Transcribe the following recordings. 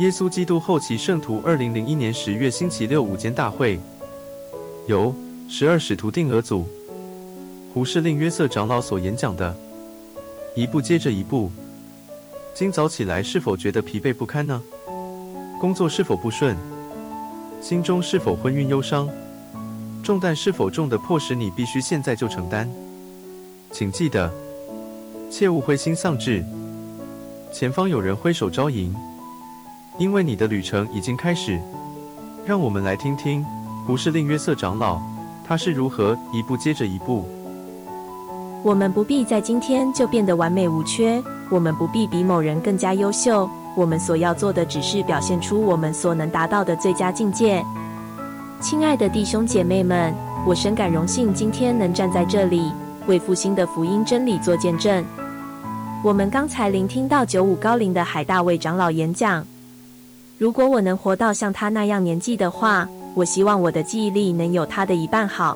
耶稣基督后期圣徒，二零零一年十月星期六午间大会，由十二使徒定额组胡士令约瑟长老所演讲的，一步接着一步。今早起来是否觉得疲惫不堪呢？工作是否不顺？心中是否昏晕忧伤？重担是否重得迫使你必须现在就承担？请记得，切勿灰心丧志。前方有人挥手招迎。因为你的旅程已经开始，让我们来听听胡适令约瑟长老，他是如何一步接着一步。我们不必在今天就变得完美无缺，我们不必比某人更加优秀，我们所要做的只是表现出我们所能达到的最佳境界。亲爱的弟兄姐妹们，我深感荣幸，今天能站在这里，为复兴的福音真理做见证。我们刚才聆听到九五高龄的海大卫长老演讲。如果我能活到像他那样年纪的话，我希望我的记忆力能有他的一半好。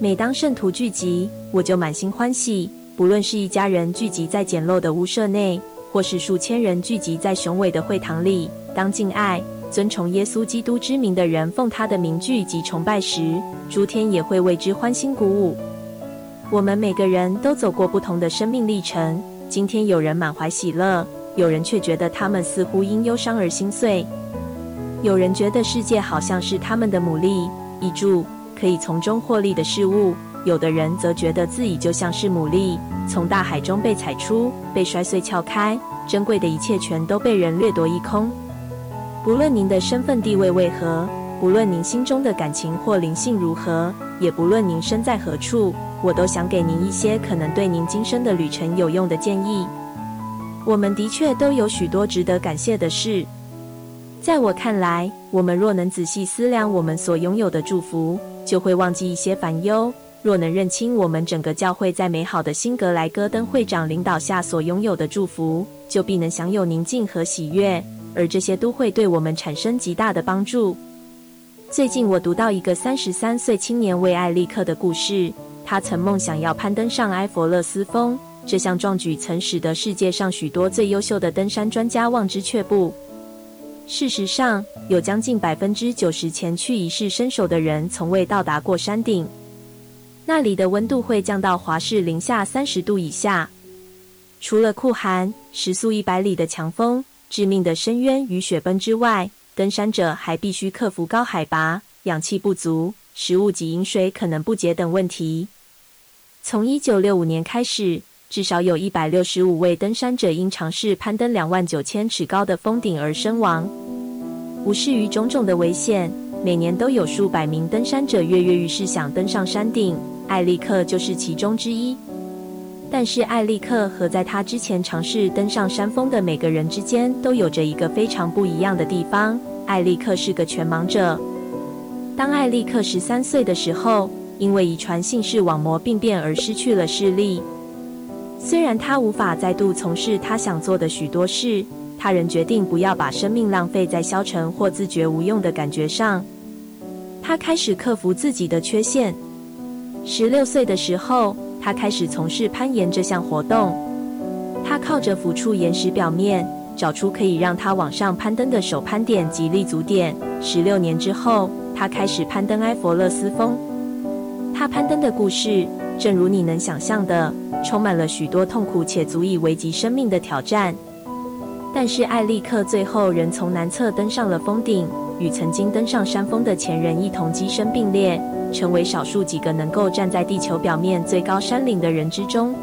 每当圣徒聚集，我就满心欢喜。不论是一家人聚集在简陋的屋舍内，或是数千人聚集在雄伟的会堂里，当敬爱、尊崇耶稣基督之名的人奉他的名聚集崇拜时，诸天也会为之欢欣鼓舞。我们每个人都走过不同的生命历程，今天有人满怀喜乐。有人却觉得他们似乎因忧伤而心碎，有人觉得世界好像是他们的牡蛎，一注可以从中获利的事物；有的人则觉得自己就像是牡蛎，从大海中被采出，被摔碎撬开，珍贵的一切全都被人掠夺一空。不论您的身份地位为何，不论您心中的感情或灵性如何，也不论您身在何处，我都想给您一些可能对您今生的旅程有用的建议。我们的确都有许多值得感谢的事。在我看来，我们若能仔细思量我们所拥有的祝福，就会忘记一些烦忧；若能认清我们整个教会在美好的辛格莱戈登会长领导下所拥有的祝福，就必能享有宁静和喜悦，而这些都会对我们产生极大的帮助。最近我读到一个三十三岁青年为艾利克的故事，他曾梦想要攀登上埃佛勒斯峰。这项壮举曾使得世界上许多最优秀的登山专家望之却步。事实上，有将近百分之九十前去一试身手的人从未到达过山顶。那里的温度会降到华氏零下三十度以下。除了酷寒、时速一百里的强风、致命的深渊与雪崩之外，登山者还必须克服高海拔、氧气不足、食物及饮水可能不洁等问题。从一九六五年开始。至少有一百六十五位登山者因尝试攀登两万九千尺高的峰顶而身亡。无视于种种的危险，每年都有数百名登山者跃跃欲试想登上山顶。艾利克就是其中之一。但是艾利克和在他之前尝试登上山峰的每个人之间都有着一个非常不一样的地方：艾利克是个全盲者。当艾利克十三岁的时候，因为遗传性视网膜病变而失去了视力。虽然他无法再度从事他想做的许多事，他仍决定不要把生命浪费在消沉或自觉无用的感觉上。他开始克服自己的缺陷。十六岁的时候，他开始从事攀岩这项活动。他靠着抚触岩石表面，找出可以让他往上攀登的手攀点及立足点。十六年之后，他开始攀登埃佛勒斯峰。他攀登的故事，正如你能想象的，充满了许多痛苦且足以危及生命的挑战。但是艾利克最后仍从南侧登上了峰顶，与曾经登上山峰的前人一同跻身并列，成为少数几个能够站在地球表面最高山岭的人之中。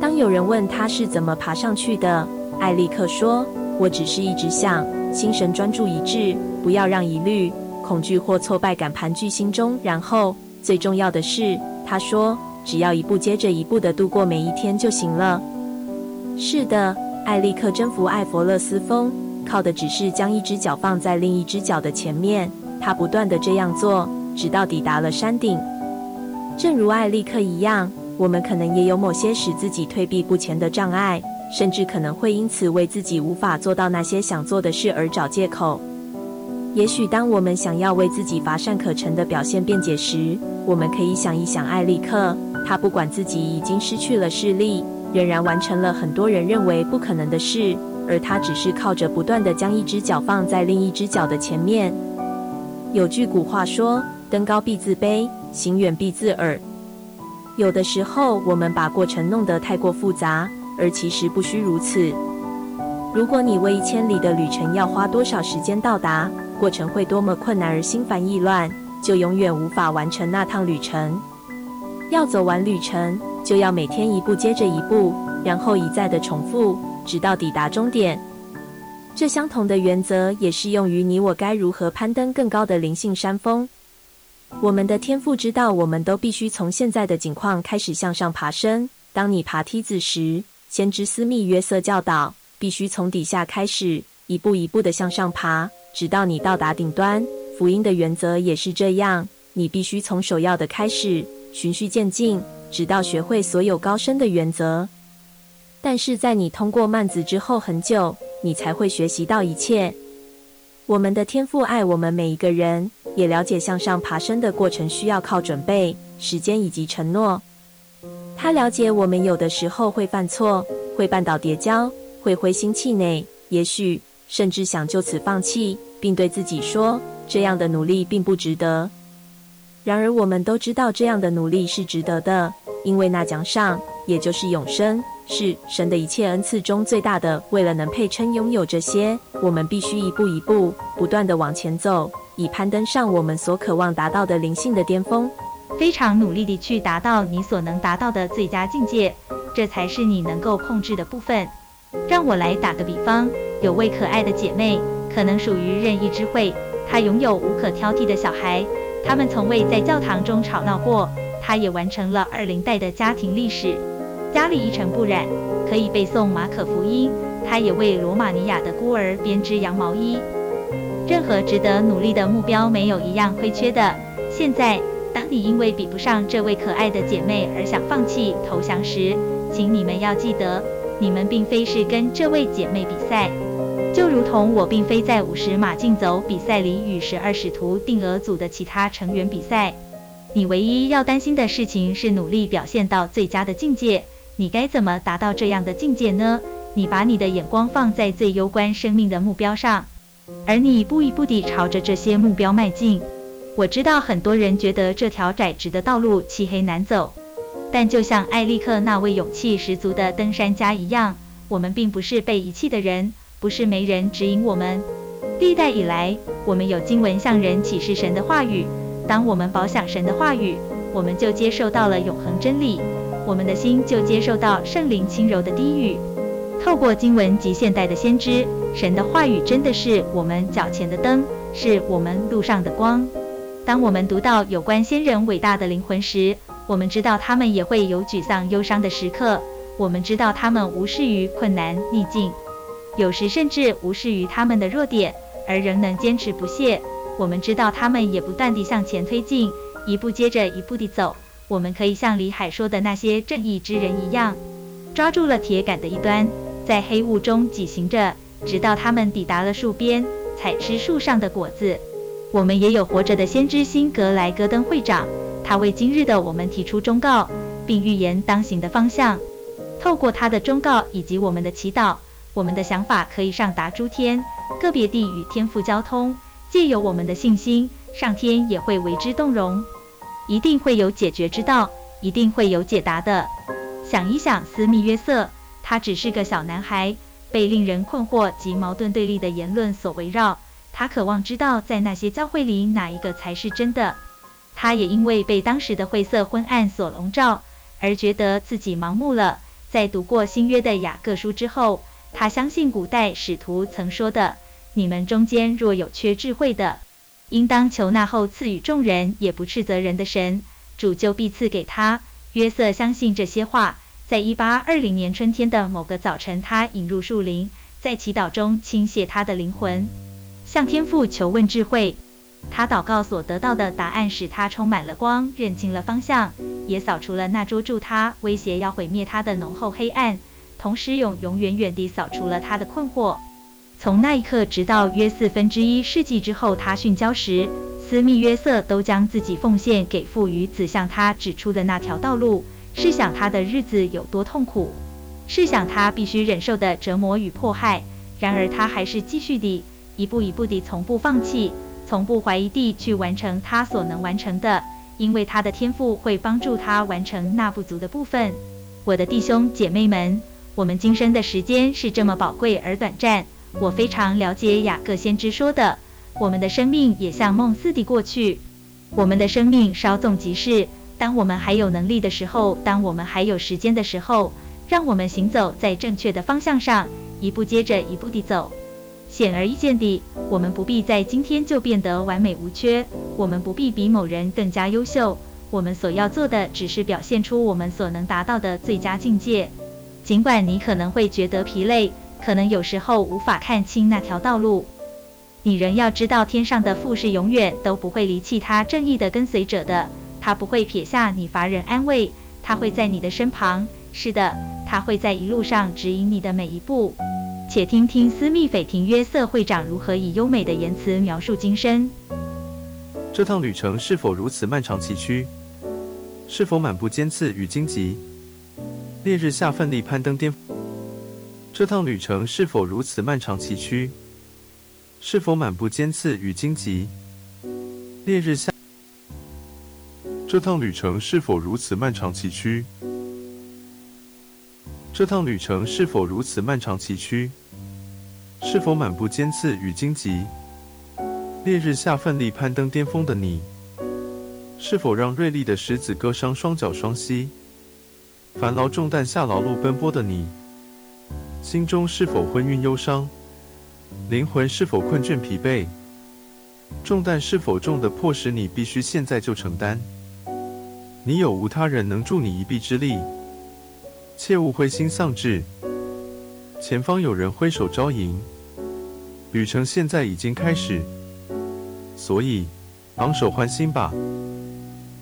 当有人问他是怎么爬上去的，艾利克说：“我只是一直想，心神专注一致，不要让疑虑、恐惧或挫败感盘踞心中。然后最重要的是，他说。”只要一步接着一步地度过每一天就行了。是的，艾利克征服艾佛勒斯峰，靠的只是将一只脚放在另一只脚的前面。他不断地这样做，直到抵达了山顶。正如艾利克一样，我们可能也有某些使自己退避不前的障碍，甚至可能会因此为自己无法做到那些想做的事而找借口。也许当我们想要为自己乏善可陈的表现辩解时，我们可以想一想艾利克。他不管自己已经失去了视力，仍然完成了很多人认为不可能的事。而他只是靠着不断地将一只脚放在另一只脚的前面。有句古话说：“登高必自卑，行远必自耳。”有的时候，我们把过程弄得太过复杂，而其实不需如此。如果你问一千里的旅程要花多少时间到达，过程会多么困难而心烦意乱，就永远无法完成那趟旅程。要走完旅程，就要每天一步接着一步，然后一再的重复，直到抵达终点。这相同的原则也适用于你我该如何攀登更高的灵性山峰。我们的天赋知道，我们都必须从现在的境况开始向上爬升。当你爬梯子时，先知斯密约瑟教导，必须从底下开始，一步一步的向上爬，直到你到达顶端。福音的原则也是这样，你必须从首要的开始，循序渐进，直到学会所有高深的原则。但是在你通过慢子之后很久。你才会学习到一切。我们的天父爱我们每一个人，也了解向上爬升的过程需要靠准备、时间以及承诺。他了解我们有的时候会犯错，会绊倒跌跤，会灰心气馁，也许甚至想就此放弃，并对自己说这样的努力并不值得。然而，我们都知道这样的努力是值得的，因为那奖赏，也就是永生。是神的一切恩赐中最大的。为了能配称拥有这些，我们必须一步一步不断地往前走，以攀登上我们所渴望达到的灵性的巅峰。非常努力地去达到你所能达到的最佳境界，这才是你能够控制的部分。让我来打个比方，有位可爱的姐妹，可能属于任意智慧，她拥有无可挑剔的小孩，他们从未在教堂中吵闹过，她也完成了二零代的家庭历史。家里一尘不染，可以背诵马可福音。他也为罗马尼亚的孤儿编织羊毛衣。任何值得努力的目标，没有一样亏缺的。现在，当你因为比不上这位可爱的姐妹而想放弃投降时，请你们要记得，你们并非是跟这位姐妹比赛，就如同我并非在五十码竞走比赛里与十二使徒定额组的其他成员比赛。你唯一要担心的事情是努力表现到最佳的境界。你该怎么达到这样的境界呢？你把你的眼光放在最攸关生命的目标上，而你一步一步地朝着这些目标迈进。我知道很多人觉得这条窄直的道路漆黑难走，但就像艾利克那位勇气十足的登山家一样，我们并不是被遗弃的人，不是没人指引我们。历代以来，我们有经文向人启示神的话语，当我们饱享神的话语，我们就接受到了永恒真理。我们的心就接受到圣灵轻柔的低语，透过经文及现代的先知，神的话语真的是我们脚前的灯，是我们路上的光。当我们读到有关先人伟大的灵魂时，我们知道他们也会有沮丧忧伤的时刻。我们知道他们无视于困难逆境，有时甚至无视于他们的弱点，而仍能坚持不懈。我们知道他们也不断地向前推进，一步接着一步地走。我们可以像李海说的那些正义之人一样，抓住了铁杆的一端，在黑雾中挤行着，直到他们抵达了树边，采吃树上的果子。我们也有活着的先知辛格莱戈登会长，他为今日的我们提出忠告，并预言当行的方向。透过他的忠告以及我们的祈祷，我们的想法可以上达诸天，个别地与天父交通。借由我们的信心，上天也会为之动容。一定会有解决之道，一定会有解答的。想一想，斯密约瑟，他只是个小男孩，被令人困惑及矛盾对立的言论所围绕。他渴望知道，在那些教会里，哪一个才是真的。他也因为被当时的晦涩昏暗所笼罩，而觉得自己盲目了。在读过新约的雅各书之后，他相信古代使徒曾说的：“你们中间若有缺智慧的。”应当求那后赐予众人，也不斥责人的神，主就必赐给他。约瑟相信这些话。在一八二零年春天的某个早晨，他隐入树林，在祈祷中倾泻他的灵魂，向天父求问智慧。他祷告所得到的答案使他充满了光，认清了方向，也扫除了那捉住他、威胁要毁灭他的浓厚黑暗，同时永永远远地扫除了他的困惑。从那一刻直到约四分之一世纪之后，他殉教时，斯密约瑟都将自己奉献给父与子，向他指出的那条道路。试想他的日子有多痛苦，试想他必须忍受的折磨与迫害，然而他还是继续地一步一步地从不放弃，从不怀疑地去完成他所能完成的，因为他的天赋会帮助他完成那不足的部分。我的弟兄姐妹们，我们今生的时间是这么宝贵而短暂。我非常了解雅各先知说的，我们的生命也像梦似的过去。我们的生命稍纵即逝。当我们还有能力的时候，当我们还有时间的时候，让我们行走在正确的方向上，一步接着一步地走。显而易见的，我们不必在今天就变得完美无缺，我们不必比某人更加优秀。我们所要做的，只是表现出我们所能达到的最佳境界。尽管你可能会觉得疲累，可能有时候无法看清那条道路，你仍要知道，天上的父是永远都不会离弃他正义的跟随者的。他不会撇下你乏人安慰，他会在你的身旁。是的，他会在一路上指引你的每一步。且听听斯密斐廷约瑟会长如何以优美的言辞描述今生。这趟旅程是否如此漫长崎岖？是否满布尖刺与荆棘？烈日下奋力攀登巅峰。这趟旅程是否如此漫长崎岖？是否满布尖刺与荆棘？烈日下。这趟旅程是否如此漫长崎岖？这趟旅程是否如此漫长崎岖？是否满布尖刺与荆棘？烈日下奋力攀登巅峰的你，是否让锐利的石子割伤双脚双膝？繁劳重担下劳碌奔波的你，心中是否昏晕忧伤？灵魂是否困倦疲惫？重担是否重得迫使你必须现在就承担？你有无他人能助你一臂之力？切勿灰心丧志，前方有人挥手招迎，旅程现在已经开始，所以昂首欢欣吧，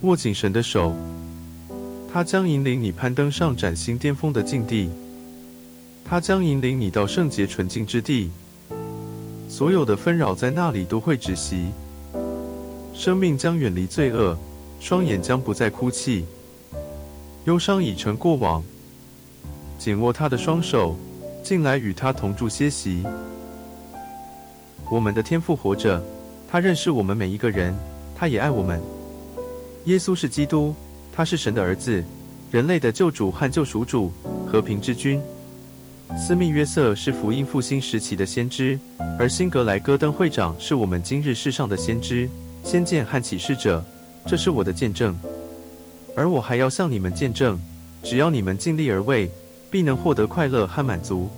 握紧神的手，他将引领你攀登上崭新巅峰的境地，他将引领你到圣洁纯净之地，所有的纷扰在那里都会止息，生命将远离罪恶。双眼将不再哭泣，忧伤已成过往。紧握他的双手，进来与他同住歇息。我们的天父活着，他认识我们每一个人，他也爱我们。耶稣是基督，他是神的儿子，人类的救主和救赎主，和平之君。斯密约瑟是福音复兴时期的先知，而辛格莱戈登会长是我们今日世上的先知、先见和启示者。这是我的见证，而我还要向你们见证，只要你们尽力而为，必能获得快乐和满足。